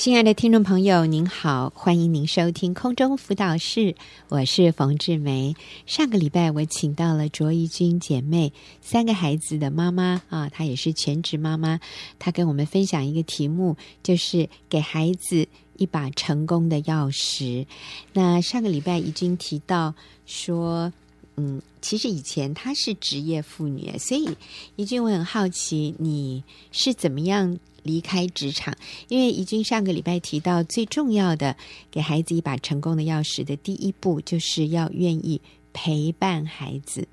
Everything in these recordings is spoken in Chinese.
亲爱的听众朋友，您好，欢迎您收听空中辅导室，我是冯志梅。上个礼拜我请到了卓怡君姐妹，三个孩子的妈妈啊，她也是全职妈妈，她跟我们分享一个题目，就是给孩子一把成功的钥匙。那上个礼拜怡君提到说，嗯，其实以前她是职业妇女，所以怡君我很好奇，你是怎么样离开职场，因为怡君上个礼拜提到，最重要的给孩子一把成功的钥匙的第一步，就是要愿意陪伴孩子。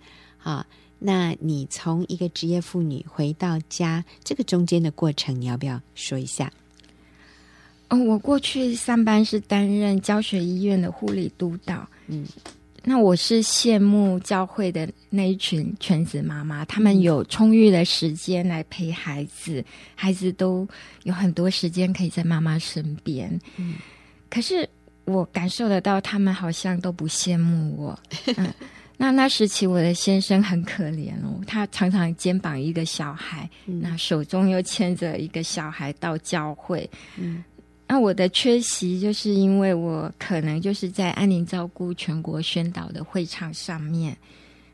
啊，那你从一个职业妇女回到家，这个中间的过程，你要不要说一下？哦，我过去上班是担任教学医院的护理督导，嗯。那我是羡慕教会的那一群全职妈妈，他们有充裕的时间来陪孩子，孩子都有很多时间可以在妈妈身边。嗯，可是我感受得到，他们好像都不羡慕我。嗯，那那时期我的先生很可怜哦，他常常肩膀一个小孩，那手中又牵着一个小孩到教会。嗯。那我的缺席，就是因为我可能就是在安宁照顾全国宣导的会场上面。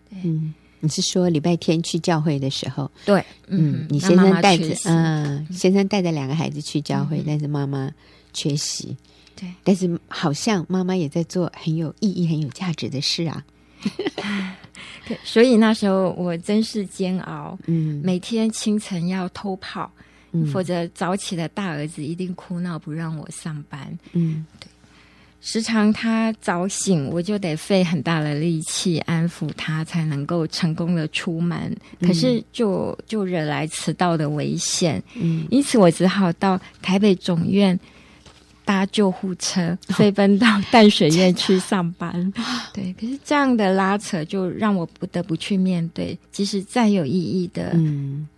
嗯，你是说礼拜天去教会的时候？对，嗯，嗯，你先生带着，嗯，先生带着两个孩子去教会，嗯，但是妈妈缺席。对，但是好像妈妈也在做很有意义、很有价值的事啊。对，所以那时候我真是煎熬。嗯，每天清晨要偷跑。否则早起的大儿子一定哭闹不让我上班。嗯，对，时常他早醒，我就得费很大的力气安抚他，才能够成功的出门。可是就就惹来迟到的危险。嗯，因此我只好到台北总院搭救护车，飞奔到淡水院去上班。哦。对，可是这样的拉扯就让我不得不去面对，即使再有意义的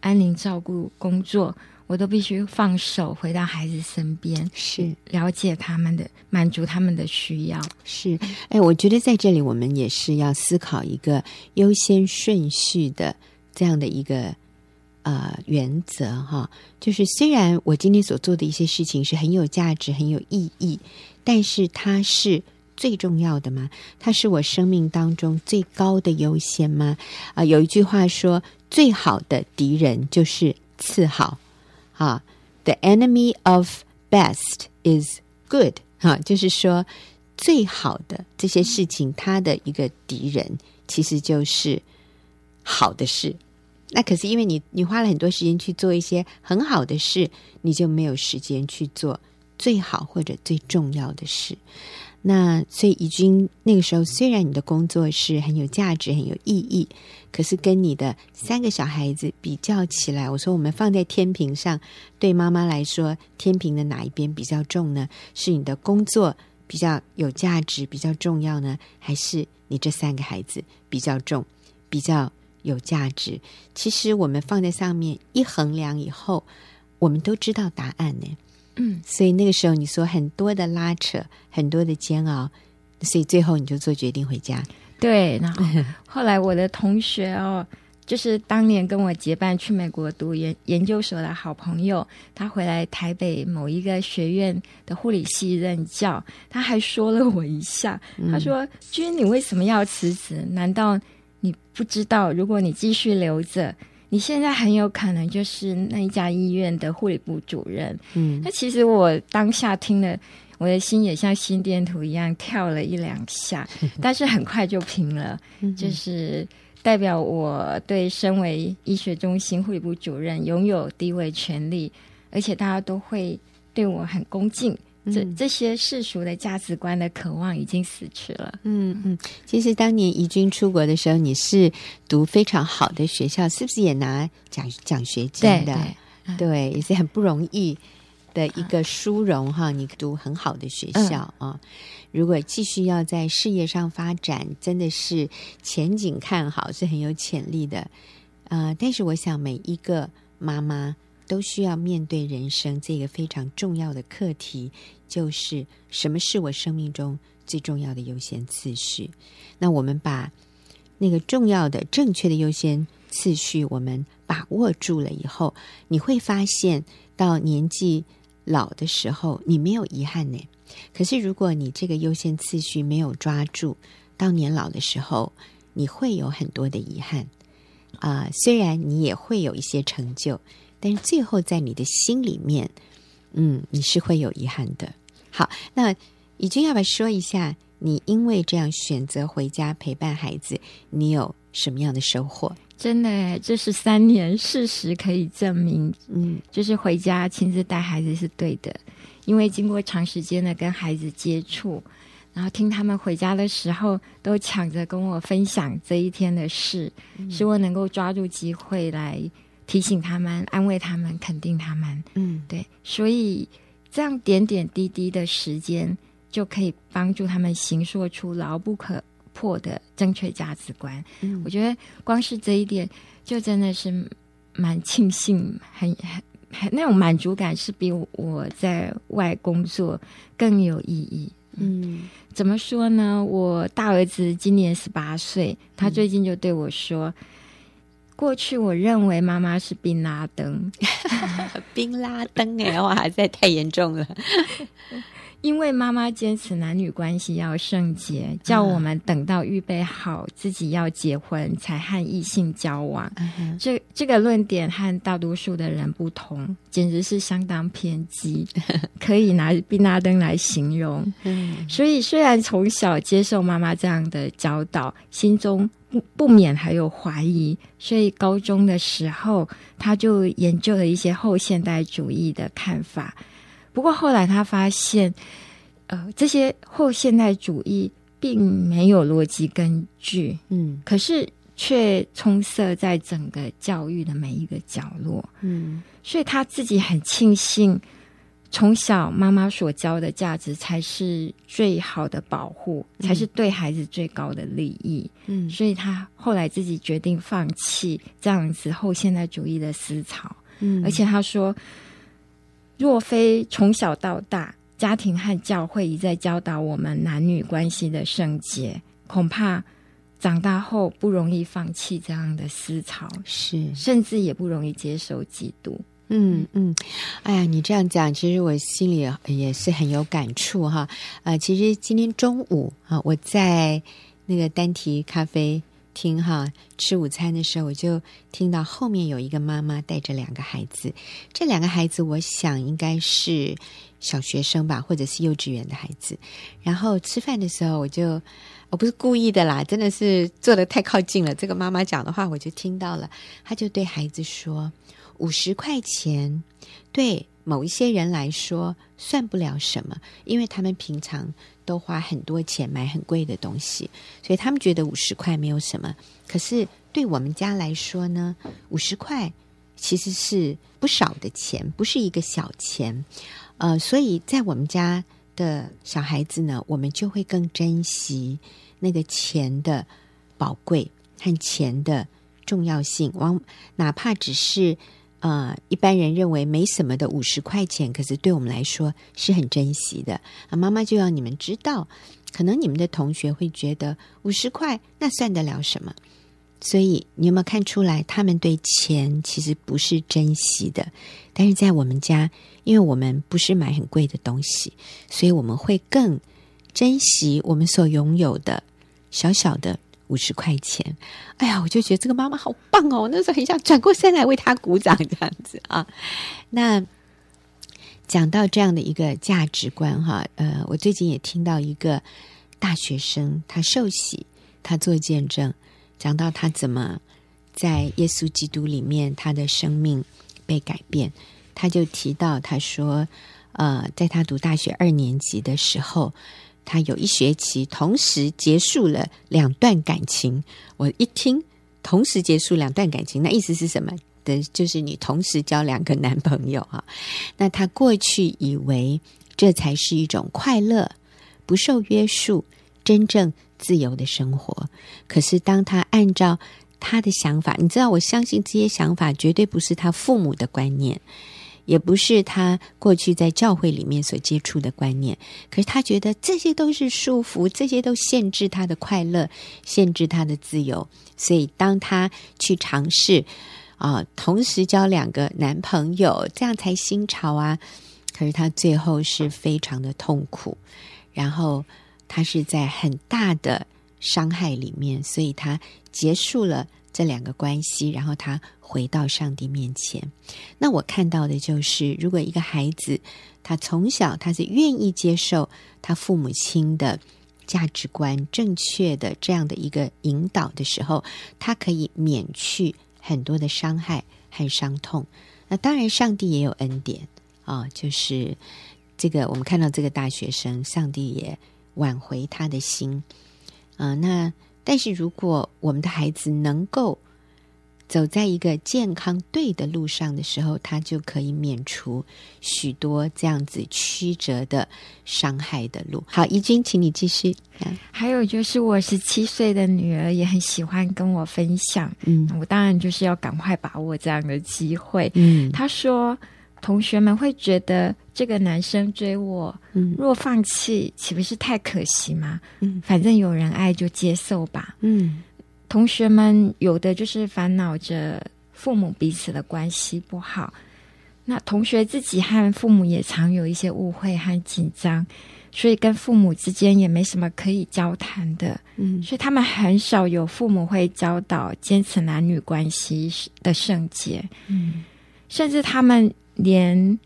安宁照顾工作。我都必须放手回到孩子身边，是了解他们的，满足他们的需要。是，哎，我觉得在这里我们也是要思考一个优先顺序的这样的一个呃原则哈。就是虽然我今天所做的一些事情是很有价值、很有意义，但是它是最重要的吗？它是我生命当中最高的优先吗？啊、呃，有一句话说：“最好的敌人就是次好。”哈，The enemy of best is good。哈，就是说，最好的这些事情，它的一个敌人其实就是好的事。那可是因为你，你花了很多时间去做一些很好的事，你就没有时间去做最好或者最重要的事。那所以，怡君那个时候，虽然你的工作是很有价值、很有意义，可是跟你的三个小孩子比较起来，我说我们放在天平上，对妈妈来说，天平的哪一边比较重呢？是你的工作比较有价值、比较重要呢，还是你这三个孩子比较重、比较有价值？其实我们放在上面一衡量以后，我们都知道答案呢。嗯，所以那个时候你说很多的拉扯，很多的煎熬，所以最后你就做决定回家。对，然后 后来我的同学哦，就是当年跟我结伴去美国读研研究所的好朋友，他回来台北某一个学院的护理系任教，他还说了我一下，他说：“君，你为什么要辞职？难道你不知道，如果你继续留着？”你现在很有可能就是那一家医院的护理部主任。嗯，那其实我当下听了，我的心也像心电图一样跳了一两下，但是很快就平了。就是代表我对身为医学中心护理部主任拥有地位、权利，而且大家都会对我很恭敬。这这些世俗的价值观的渴望已经死去了。嗯嗯，其实当年怡君出国的时候，你是读非常好的学校，是不是也拿奖奖学金的？对，对，嗯、对，也是很不容易的一个殊荣哈。你读很好的学校、嗯、啊，如果继续要在事业上发展，真的是前景看好，是很有潜力的。啊、呃，但是我想每一个妈妈。都需要面对人生这个非常重要的课题，就是什么是我生命中最重要的优先次序？那我们把那个重要的、正确的优先次序，我们把握住了以后，你会发现到年纪老的时候，你没有遗憾呢。可是如果你这个优先次序没有抓住，到年老的时候，你会有很多的遗憾啊、虽然你也会有一些成就，但是最后在你的心里面，嗯，你是会有遗憾的。好，那以君要不要说一下，你因为这样选择回家陪伴孩子，你有什么样的收获？真的，这是三年，事实可以证明，嗯，就是回家亲自带孩子是对的，因为经过长时间的跟孩子接触，然后听他们回家的时候都抢着跟我分享这一天的事，嗯，使我能够抓住机会来提醒他们、安慰他们、肯定他们，嗯，对，所以这样点点滴滴的时间就可以帮助他们形塑出牢不可破的正确价值观，嗯，我觉得光是这一点就真的是蛮庆幸，很很很那种满足感是比我在外工作更有意义。嗯，怎么说呢？我大儿子今年十八岁，他最近就对我说：“嗯、过去我认为妈妈是宾拉登，宾拉登哎，哇，实在太严重了。”因为妈妈坚持男女关系要圣洁，叫我们等到预备好自己要结婚才和异性交往。嗯、这这个论点和大多数的人不同，简直是相当偏激，可以拿宾拉登来形容。嗯、所以虽然从小接受妈妈这样的教导，心中不不免还有怀疑，所以高中的时候他就研究了一些后现代主义的看法。不过后来他发现，呃，这些后现代主义并没有逻辑根据，嗯，可是却充塞在整个教育的每一个角落，嗯，所以他自己很庆幸，从小妈妈所教的价值才是最好的保护，嗯，才是对孩子最高的利益，嗯，所以他后来自己决定放弃这样子后现代主义的思潮，嗯，而且他说。若非从小到大，家庭和教会一再教导我们男女关系的圣洁，恐怕长大后不容易放弃这样的思潮，是甚至也不容易接受基督。嗯嗯，哎呀，你这样讲，其实我心里也是很有感触哈。呃，其实今天中午啊，我在那个丹提咖啡。听哈，吃午餐的时候，我就听到后面有一个妈妈带着两个孩子。这两个孩子，我想应该是小学生吧，或者是幼稚园的孩子。然后吃饭的时候，我就我不是故意的啦，真的是坐的太靠近了。这个妈妈讲的话，我就听到了。她就对孩子说：“五十块钱，对某一些人来说算不了什么，因为他们平常。”都花很多钱买很贵的东西，所以他们觉得五十块没有什么。可是对我们家来说呢，五十块其实是不少的钱，不是一个小钱。呃，所以在我们家的小孩子呢，我们就会更珍惜那个钱的宝贵和钱的重要性。往哪怕只是。呃，一般人认为没什么的五十块钱，可是对我们来说是很珍惜的。啊，妈妈就要你们知道，可能你们的同学会觉得五十块那算得了什么？所以你有没有看出来，他们对钱其实不是珍惜的？但是在我们家，因为我们不是买很贵的东西，所以我们会更珍惜我们所拥有的小小的。五十块钱，哎呀，我就觉得这个妈妈好棒哦！我那时候很想转过身来为她鼓掌，这样子啊。那讲到这样的一个价值观哈，呃，我最近也听到一个大学生，他受洗，他做见证，讲到他怎么在耶稣基督里面，他的生命被改变。他就提到，他说，呃，在他读大学二年级的时候。他有一学期同时结束了两段感情，我一听同时结束两段感情，那意思是什么？的就是你同时交两个男朋友哈。那他过去以为这才是一种快乐、不受约束、真正自由的生活。可是当他按照他的想法，你知道，我相信这些想法绝对不是他父母的观念。也不是他过去在教会里面所接触的观念，可是他觉得这些都是束缚，这些都限制他的快乐，限制他的自由。所以当他去尝试啊，同时交两个男朋友，这样才新潮啊，可是他最后是非常的痛苦，然后他是在很大的伤害里面，所以他结束了这两个关系，然后他回到上帝面前。那我看到的就是，如果一个孩子他从小他是愿意接受他父母亲的价值观正确的这样的一个引导的时候，他可以免去很多的伤害和伤痛。那当然，上帝也有恩典啊、就是这个我们看到这个大学生，上帝也挽回他的心啊、那但是如果我们的孩子能够走在一个健康对的路上的时候，他就可以免除许多这样子曲折的伤害的路。好，怡君，请你继续。还有就是，我十七岁的女儿也很喜欢跟我分享。嗯，我当然就是要赶快把握这样的机会。嗯，她说，同学们会觉得这个男生追我，嗯，若放弃，岂不是太可惜吗？嗯，反正有人爱就接受吧。嗯。同学们有的就是烦恼着父母彼此的关系不好，那同学自己和父母也常有一些误会和紧张，所以跟父母之间也没什么可以交谈的。嗯，所以他们很少有父母会教导坚持男女关系的圣洁。嗯，甚至他们连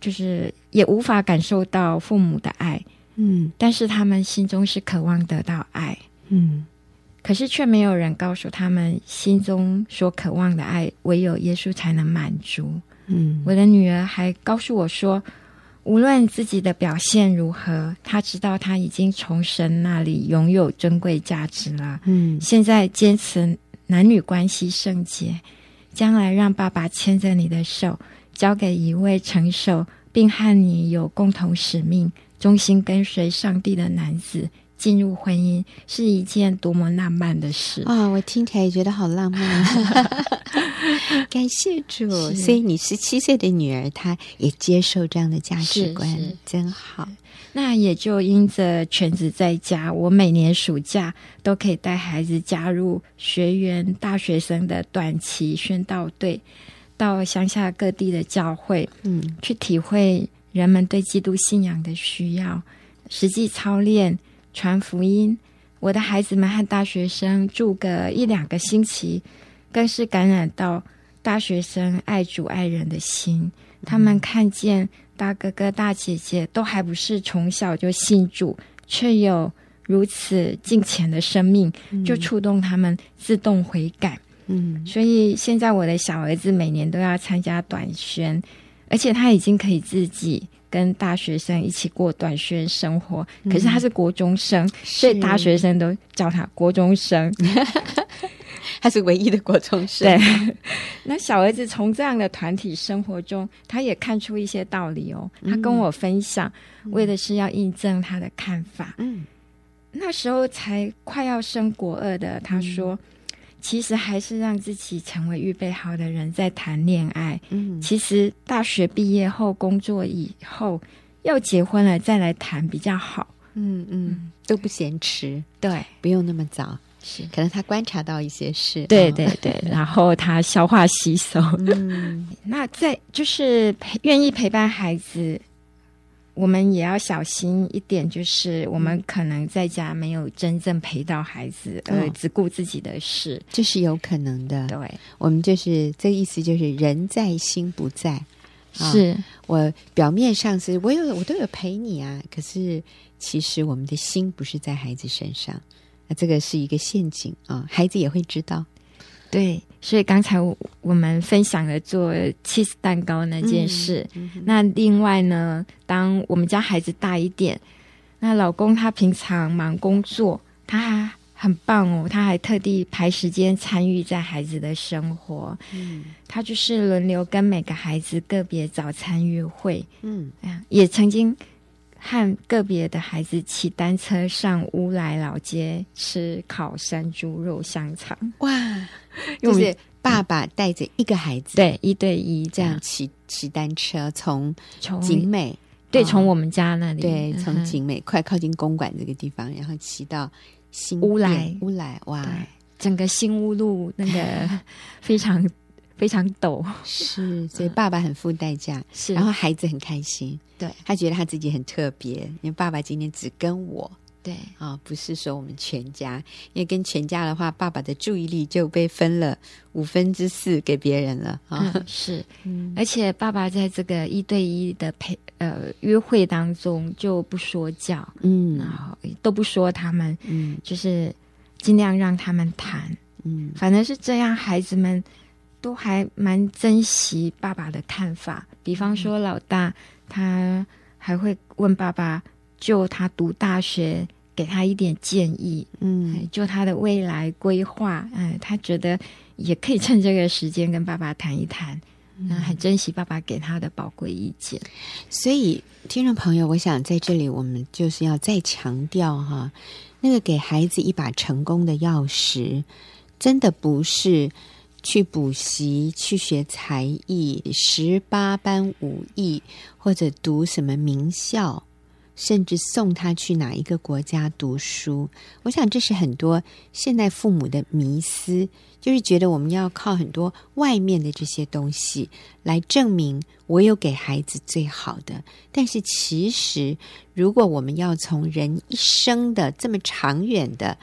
就是也无法感受到父母的爱。嗯，但是他们心中是渴望得到爱。嗯。可是却没有人告诉他们，心中所渴望的爱，唯有耶稣才能满足。嗯，我的女儿还告诉我说，无论自己的表现如何，她知道她已经从神那里拥有珍贵价值了。嗯，现在坚持男女关系圣洁，将来让爸爸牵着你的手，交给一位成熟并和你有共同使命、忠心跟随上帝的男子。进入婚姻是一件多么浪漫的事啊、哦！我听起来也觉得好浪漫。感谢主，所以你十七岁的女儿她也接受这样的价值观，真好。那也就因着全职在家，我每年暑假都可以带孩子加入学员大学生的短期宣道队，到乡下各地的教会，嗯，去体会人们对基督信仰的需要，实际操练。传福音，我的孩子们和大学生住个一两个星期，更是感染到大学生爱主爱人的心。他们看见大哥哥大姐姐都还不是从小就信主，却有如此敬虔的生命，就触动他们自动悔改。嗯，所以现在我的小儿子每年都要参加短宣，而且他已经可以自己。跟大学生一起过短宣生活，可是他是国中生，嗯、所以大学生都叫他国中生，他是唯一的国中生。对，那小儿子从这样的团体生活中，他也看出一些道理哦。他跟我分享，嗯、为的是要印证他的看法。嗯，那时候才快要升国二的，他说。嗯其实还是让自己成为预备好的人在谈恋爱。嗯，其实大学毕业后工作以后要结婚了再来谈比较好。嗯嗯，都不嫌迟。对，不用那么早。是，可能他观察到一些事。对对对，然后他消化吸收。嗯，那在就是陪愿意陪伴孩子。我们也要小心一点，就是我们可能在家没有真正陪到孩子，呃、嗯，只顾自己的事，这是有可能的。对，我们就是这个意思，就是人在心不在。是、啊、我表面上是我有我都有陪你啊，可是其实我们的心不是在孩子身上，那这个是一个陷阱啊，孩子也会知道。对，所以刚才我们分享了做 cheese 蛋糕那件事。嗯嗯、那另外呢，当我们家孩子大一点，那老公他平常忙工作，他还很棒哦，他还特地排时间参与在孩子的生活。嗯，他就是轮流跟每个孩子个别早餐约会。嗯，也曾经。和个别的孩子骑单车上乌来老街吃烤山猪肉香肠，哇！就是爸爸带着一个孩子，对，一对一这样骑骑单车从景美，对，从我们家那里，对，从景美快靠近公馆这个地方，然后骑到新乌来乌来，哇！整个新乌路那个 非常非常陡。是，所以爸爸很付代价，是，然后孩子很开心，对，他觉得他自己很特别，因为爸爸今天只跟我。对啊、哦，不是说我们全家，因为跟全家的话，爸爸的注意力就被分了五分之四给别人了啊、哦嗯。是，嗯，而且爸爸在这个一对一的陪呃约会当中就不说教，嗯，然后都不说他们，嗯，就是尽量让他们谈，嗯，反正是这样，孩子们都还蛮珍惜爸爸的看法。比方说老大，他还会问爸爸。就他读大学，给他一点建议，嗯，就他的未来规划，嗯，他觉得也可以趁这个时间跟爸爸谈一谈，嗯，很珍惜爸爸给他的宝贵意见。所以，听众朋友，我想在这里我们就是要再强调哈，那个给孩子一把成功的钥匙，真的不是去补习、去学才艺、十八般武艺，或者读什么名校。甚至送他去哪一个国家读书，我想这是很多现代父母的迷思，就是觉得我们要靠很多外面的这些东西来证明我有给孩子最好的。但是其实，如果我们要从人一生的这么长远的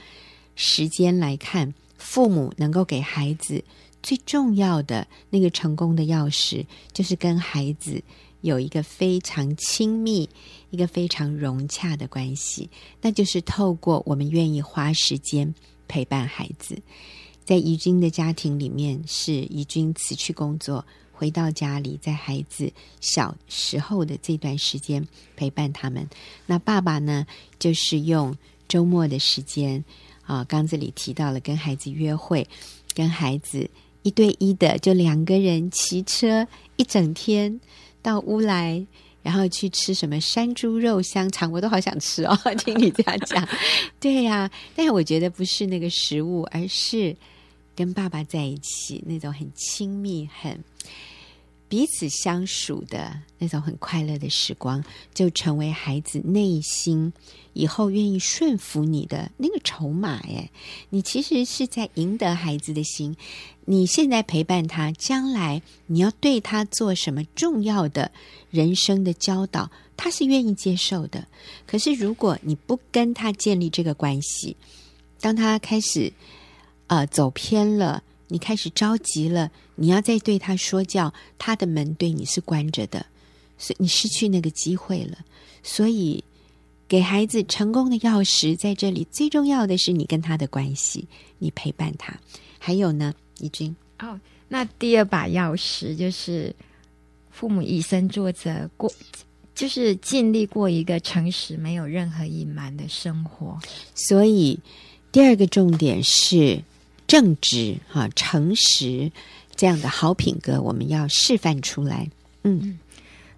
时间来看，父母能够给孩子最重要的那个成功的钥匙，就是跟孩子。有一个非常亲密、一个非常融洽的关系，那就是透过我们愿意花时间陪伴孩子。在怡君的家庭里面，是怡君辞去工作，回到家里，在孩子小时候的这段时间陪伴他们。那爸爸呢，就是用周末的时间啊，刚这里提到了跟孩子约会，跟孩子一对一的，就两个人骑车一整天。到屋来，然后去吃什么山猪肉香肠，我都好想吃哦。听你这样讲，对呀、啊，但是我觉得不是那个食物，而是跟爸爸在一起那种很亲密、很彼此相属的那种很快乐的时光，就成为孩子内心以后愿意顺服你的那个筹码。哎，你其实是在赢得孩子的心。你现在陪伴他，将来你要对他做什么重要的人生的教导，他是愿意接受的。可是如果你不跟他建立这个关系，当他开始呃走偏了，你开始着急了，你要再对他说教，他的门对你是关着的，所以你失去那个机会了。所以给孩子成功的钥匙在这里，最重要的是你跟他的关系，你陪伴他，还有呢。怡君哦，那第二把钥匙就是父母以身作则，过就是尽力过一个诚实、没有任何隐瞒的生活。所以第二个重点是正直、哈、啊、诚实这样的好品格，我们要示范出来。嗯，嗯，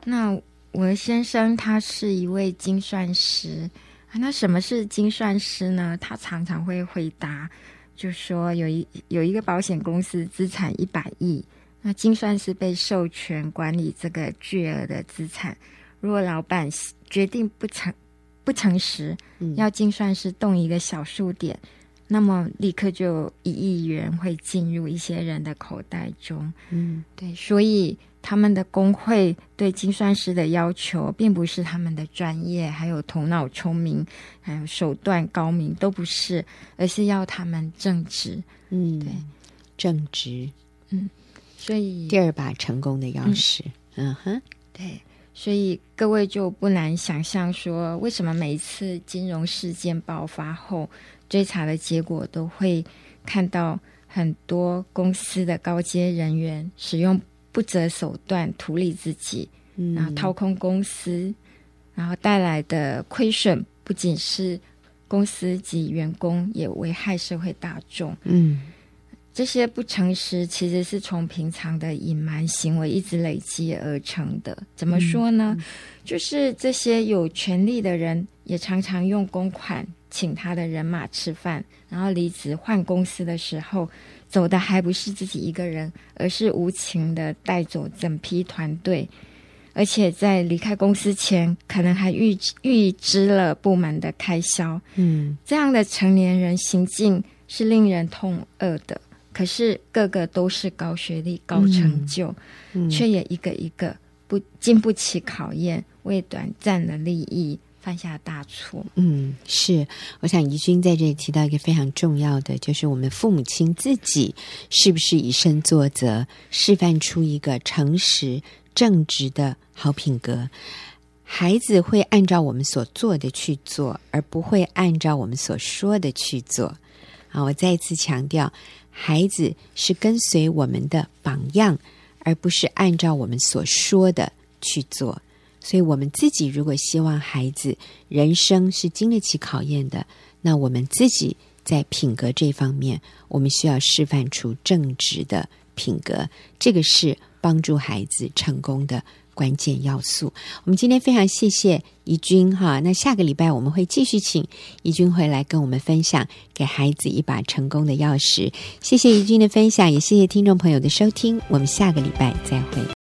那我的先生他是一位精算师，那什么是精算师呢？他常常会回答。就说有一有一个保险公司资产一百亿，那精算师被授权管理这个巨额的资产。如果老板决定不诚不诚实，嗯、要精算师动一个小数点，那么立刻就一亿元会进入一些人的口袋中。嗯，对，所以。他们的工会对精算师的要求，并不是他们的专业，还有头脑聪明，还有手段高明，都不是，而是要他们正直。嗯，对，正直。嗯，所以第二把成功的钥匙。嗯哼，嗯对，所以各位就不难想象说，为什么每一次金融事件爆发后，追查的结果都会看到很多公司的高阶人员使用。不择手段图利自己，然后掏空公司，嗯、然后带来的亏损不仅是公司及员工，也危害社会大众。嗯，这些不诚实其实是从平常的隐瞒行为一直累积而成的。怎么说呢？嗯嗯、就是这些有权利的人也常常用公款请他的人马吃饭，然后离职换公司的时候。走的还不是自己一个人，而是无情的带走整批团队，而且在离开公司前，可能还预预支了部门的开销。嗯，这样的成年人行径是令人痛恶的。可是个个都是高学历、高成就，嗯嗯、却也一个一个不经不起考验，为短暂的利益犯下大错。嗯，是。我想怡君在这里提到一个非常重要的，就是我们父母亲自己是不是以身作则，示范出一个诚实正直的好品格。孩子会按照我们所做的去做，而不会按照我们所说的去做。啊，我再一次强调，孩子是跟随我们的榜样，而不是按照我们所说的去做。所以，我们自己如果希望孩子人生是经得起考验的，那我们自己在品格这方面，我们需要示范出正直的品格。这个是帮助孩子成功的。关键要素。我们今天非常谢谢怡君哈，那下个礼拜我们会继续请怡君回来跟我们分享给孩子一把成功的钥匙。谢谢怡君的分享，也谢谢听众朋友的收听。我们下个礼拜再会。